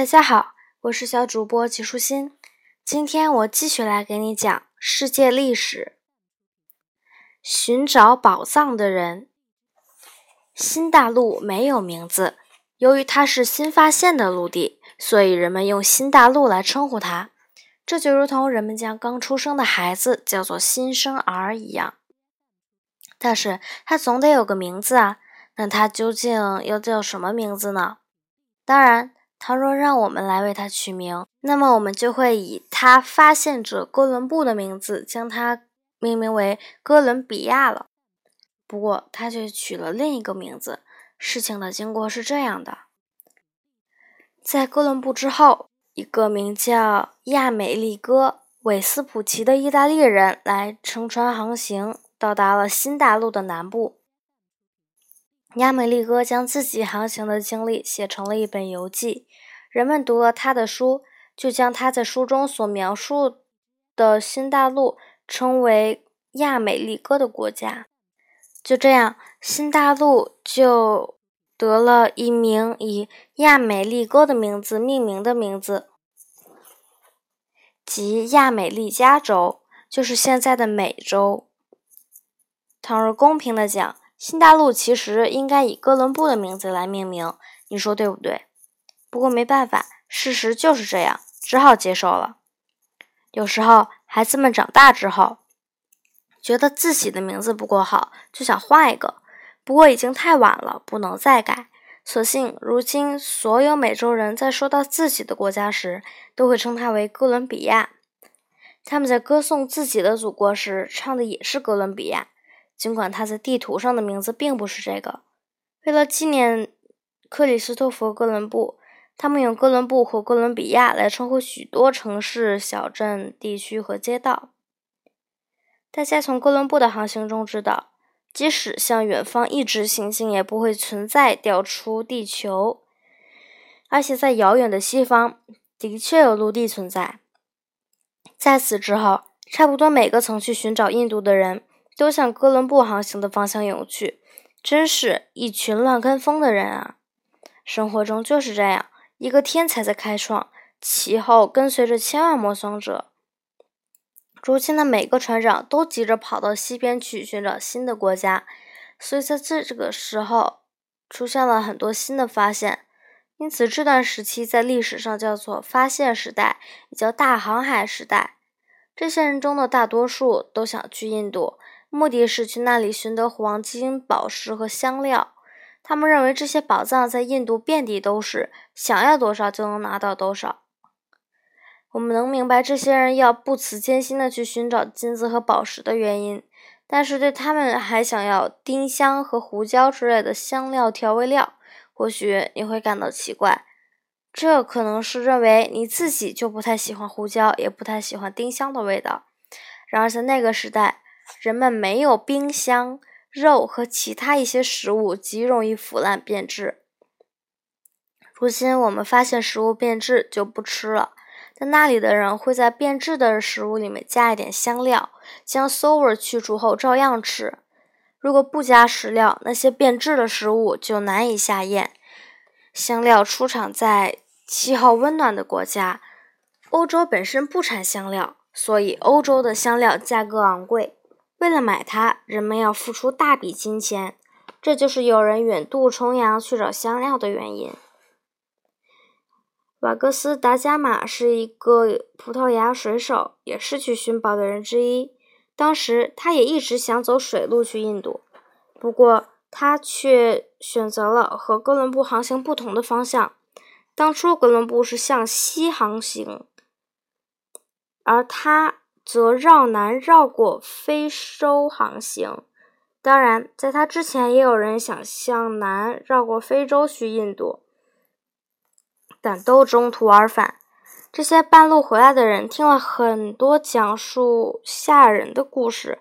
大家好，我是小主播齐舒心。今天我继续来给你讲世界历史。寻找宝藏的人。新大陆没有名字，由于它是新发现的陆地，所以人们用新大陆来称呼它。这就如同人们将刚出生的孩子叫做新生儿一样。但是它总得有个名字啊，那它究竟要叫什么名字呢？当然。倘若让我们来为它取名，那么我们就会以它发现者哥伦布的名字将它命名为哥伦比亚了。不过，他却取了另一个名字。事情的经过是这样的：在哥伦布之后，一个名叫亚美利哥·韦斯普奇的意大利人来乘船航行，到达了新大陆的南部。亚美利哥将自己航行的经历写成了一本游记，人们读了他的书，就将他在书中所描述的新大陆称为亚美利哥的国家。就这样，新大陆就得了一名以亚美利哥的名字命名的名字，即亚美利加州，就是现在的美洲。倘若公平的讲，新大陆其实应该以哥伦布的名字来命名，你说对不对？不过没办法，事实就是这样，只好接受了。有时候，孩子们长大之后，觉得自己的名字不够好，就想换一个。不过已经太晚了，不能再改。所幸，如今所有美洲人在说到自己的国家时，都会称它为哥伦比亚。他们在歌颂自己的祖国时，唱的也是哥伦比亚。尽管他在地图上的名字并不是这个，为了纪念克里斯托弗·哥伦布，他们用哥伦布或哥伦比亚来称呼许多城市、小镇、地区和街道。大家从哥伦布的航行中知道，即使向远方一直行进，也不会存在掉出地球，而且在遥远的西方的确有陆地存在。在此之后，差不多每个曾去寻找印度的人。都向哥伦布航行的方向涌去，真是一群乱跟风的人啊！生活中就是这样，一个天才在开创，其后跟随着千万模仿者。如今的每个船长都急着跑到西边去寻找新的国家，所以在这这个时候出现了很多新的发现。因此，这段时期在历史上叫做发现时代，也叫大航海时代。这些人中的大多数都想去印度。目的是去那里寻得黄金、宝石和香料。他们认为这些宝藏在印度遍地都是，想要多少就能拿到多少。我们能明白这些人要不辞艰辛地去寻找金子和宝石的原因，但是对他们还想要丁香和胡椒之类的香料调味料，或许你会感到奇怪。这可能是认为你自己就不太喜欢胡椒，也不太喜欢丁香的味道。然而在那个时代，人们没有冰箱，肉和其他一些食物极容易腐烂变质。如今我们发现食物变质就不吃了，但那里的人会在变质的食物里面加一点香料，将馊味去除后照样吃。如果不加食料，那些变质的食物就难以下咽。香料出产在气候温暖的国家，欧洲本身不产香料，所以欧洲的香料价格昂贵。为了买它，人们要付出大笔金钱，这就是有人远渡重洋去找香料的原因。瓦格斯·达伽马是一个葡萄牙水手，也是去寻宝的人之一。当时，他也一直想走水路去印度，不过他却选择了和哥伦布航行不同的方向。当初，哥伦布是向西航行，而他。则绕南绕过非洲航行。当然，在他之前，也有人想向南绕过非洲去印度，但都中途而返。这些半路回来的人听了很多讲述吓人的故事，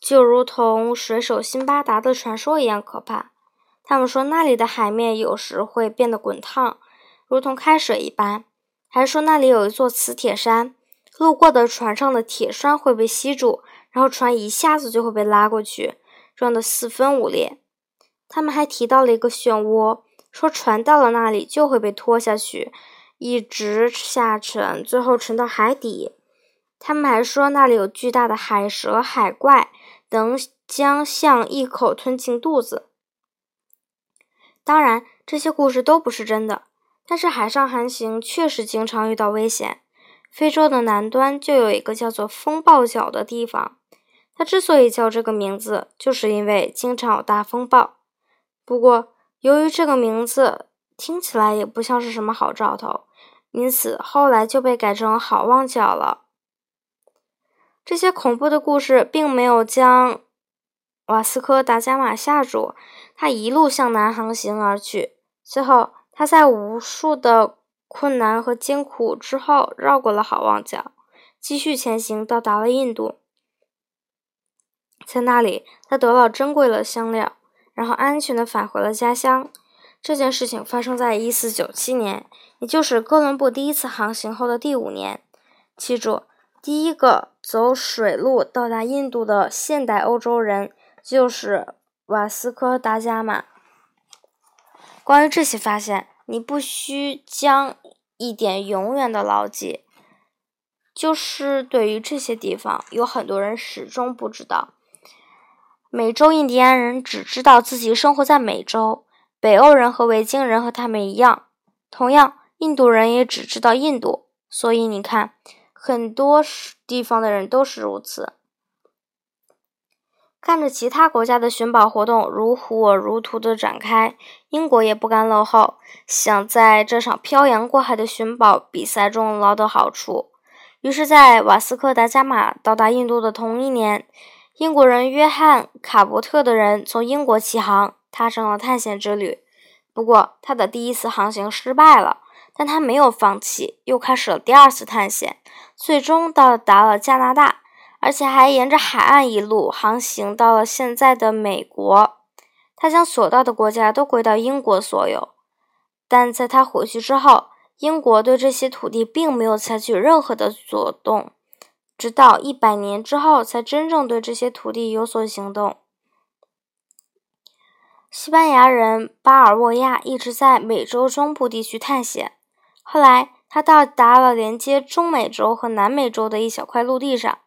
就如同水手辛巴达的传说一样可怕。他们说那里的海面有时会变得滚烫，如同开水一般，还说那里有一座磁铁山。路过的船上的铁栓会被吸住，然后船一下子就会被拉过去，撞得四分五裂。他们还提到了一个漩涡，说船到了那里就会被拖下去，一直下沉，最后沉到海底。他们还说那里有巨大的海蛇、海怪能，将象一口吞进肚子。当然，这些故事都不是真的，但是海上航行确实经常遇到危险。非洲的南端就有一个叫做风暴角的地方，它之所以叫这个名字，就是因为经常有大风暴。不过，由于这个名字听起来也不像是什么好兆头，因此后来就被改成好望角了。这些恐怖的故事并没有将瓦斯科·达伽马吓住，他一路向南航行而去。最后，他在无数的困难和艰苦之后，绕过了好望角，继续前行，到达了印度。在那里，他得到珍贵的香料，然后安全的返回了家乡。这件事情发生在一四九七年，也就是哥伦布第一次航行后的第五年。记住。第一个走水路到达印度的现代欧洲人就是瓦斯科·达伽马。关于这些发现，你不需将一点永远的牢记，就是对于这些地方，有很多人始终不知道。美洲印第安人只知道自己生活在美洲，北欧人和维京人和他们一样，同样，印度人也只知道印度。所以你看。很多地方的人都是如此。看着其他国家的寻宝活动如火如荼的展开，英国也不甘落后，想在这场漂洋过海的寻宝比赛中捞得好处。于是，在瓦斯科·达伽马到达印度的同一年，英国人约翰·卡伯特的人从英国起航，踏上了探险之旅。不过，他的第一次航行失败了。但他没有放弃，又开始了第二次探险，最终到达了加拿大，而且还沿着海岸一路航行到了现在的美国。他将所到的国家都归到英国所有，但在他回去之后，英国对这些土地并没有采取任何的作动，直到一百年之后才真正对这些土地有所行动。西班牙人巴尔沃亚一直在美洲中部地区探险。后来，他到达了连接中美洲和南美洲的一小块陆地上。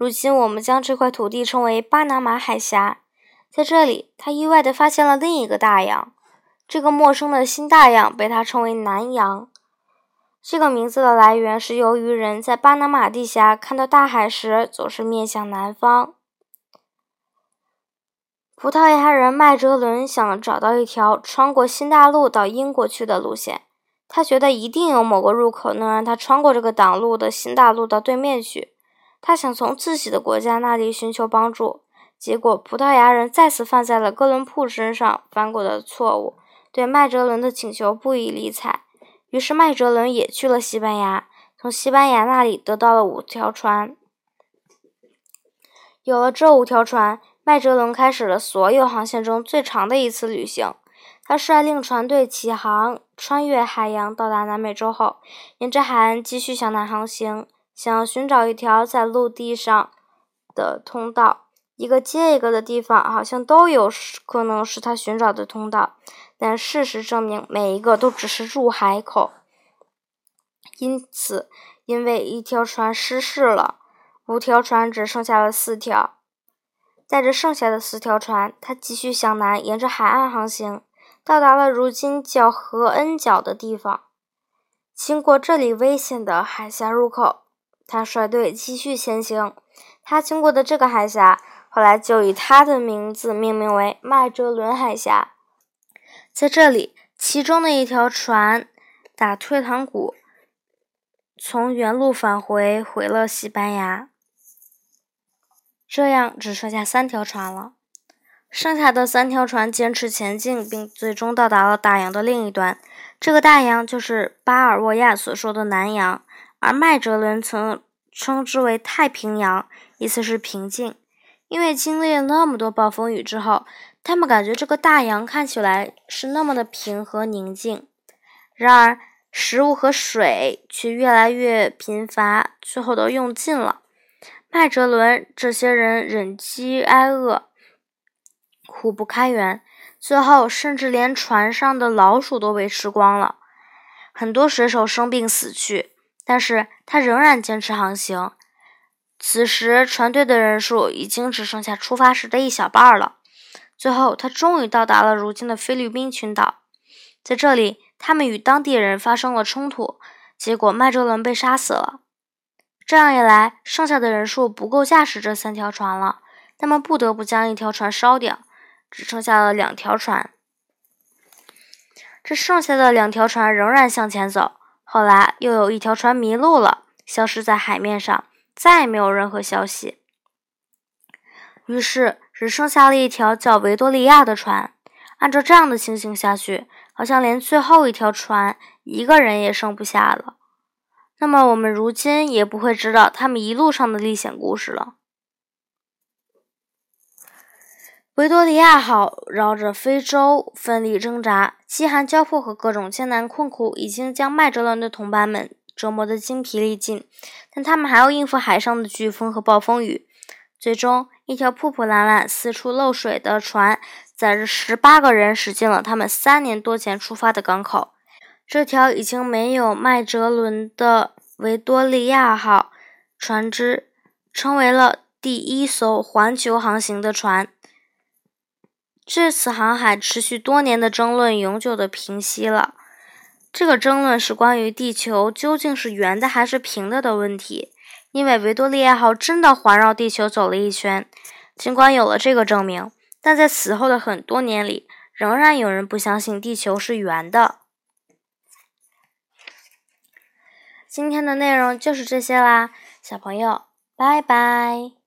如今，我们将这块土地称为巴拿马海峡。在这里，他意外地发现了另一个大洋。这个陌生的新大洋被他称为南洋。这个名字的来源是由于人在巴拿马地峡看到大海时总是面向南方。葡萄牙人麦哲伦想找到一条穿过新大陆到英国去的路线。他觉得一定有某个入口能让他穿过这个挡路的新大陆到对面去。他想从自己的国家那里寻求帮助，结果葡萄牙人再次犯在了哥伦布身上犯过的错误，对麦哲伦的请求不予理睬。于是麦哲伦也去了西班牙，从西班牙那里得到了五条船。有了这五条船，麦哲伦开始了所有航线中最长的一次旅行。他率领船队起航，穿越海洋，到达南美洲后，沿着海岸继续向南航行，想要寻找一条在陆地上的通道。一个接一个的地方，好像都有可能是他寻找的通道，但事实证明，每一个都只是入海口。因此，因为一条船失事了，五条船只剩下了四条。带着剩下的四条船，他继续向南，沿着海岸航行。到达了如今叫何恩角的地方，经过这里危险的海峡入口，他率队继续前行。他经过的这个海峡，后来就以他的名字命名为麦哲伦海峡。在这里，其中的一条船打退堂鼓，从原路返回，回了西班牙。这样只剩下三条船了。剩下的三条船坚持前进，并最终到达了大洋的另一端。这个大洋就是巴尔沃亚所说的南洋，而麦哲伦曾称之为太平洋，意思是平静。因为经历了那么多暴风雨之后，他们感觉这个大洋看起来是那么的平和宁静。然而，食物和水却越来越贫乏，最后都用尽了。麦哲伦这些人忍饥挨饿。苦不堪言，最后甚至连船上的老鼠都被吃光了。很多水手生病死去，但是他仍然坚持航行。此时，船队的人数已经只剩下出发时的一小半了。最后，他终于到达了如今的菲律宾群岛。在这里，他们与当地人发生了冲突，结果麦哲伦被杀死了。这样一来，剩下的人数不够驾驶这三条船了，他们不得不将一条船烧掉，只剩下了两条船。这剩下的两条船仍然向前走。后来，又有一条船迷路了，消失在海面上。再也没有任何消息，于是只剩下了一条叫维多利亚的船。按照这样的情形下去，好像连最后一条船一个人也剩不下了。那么我们如今也不会知道他们一路上的历险故事了。维多利亚号绕着非洲奋力挣扎，饥寒交迫和各种艰难困苦已经将麦哲伦的同伴们。折磨得精疲力尽，但他们还要应付海上的飓风和暴风雨。最终，一条破破烂烂、四处漏水的船，载着十八个人驶进了他们三年多前出发的港口。这条已经没有麦哲伦的维多利亚号船只，成为了第一艘环球航行的船。这次航海持续多年的争论，永久的平息了。这个争论是关于地球究竟是圆的还是平的的问题，因为维多利亚号真的环绕地球走了一圈。尽管有了这个证明，但在此后的很多年里，仍然有人不相信地球是圆的。今天的内容就是这些啦，小朋友，拜拜。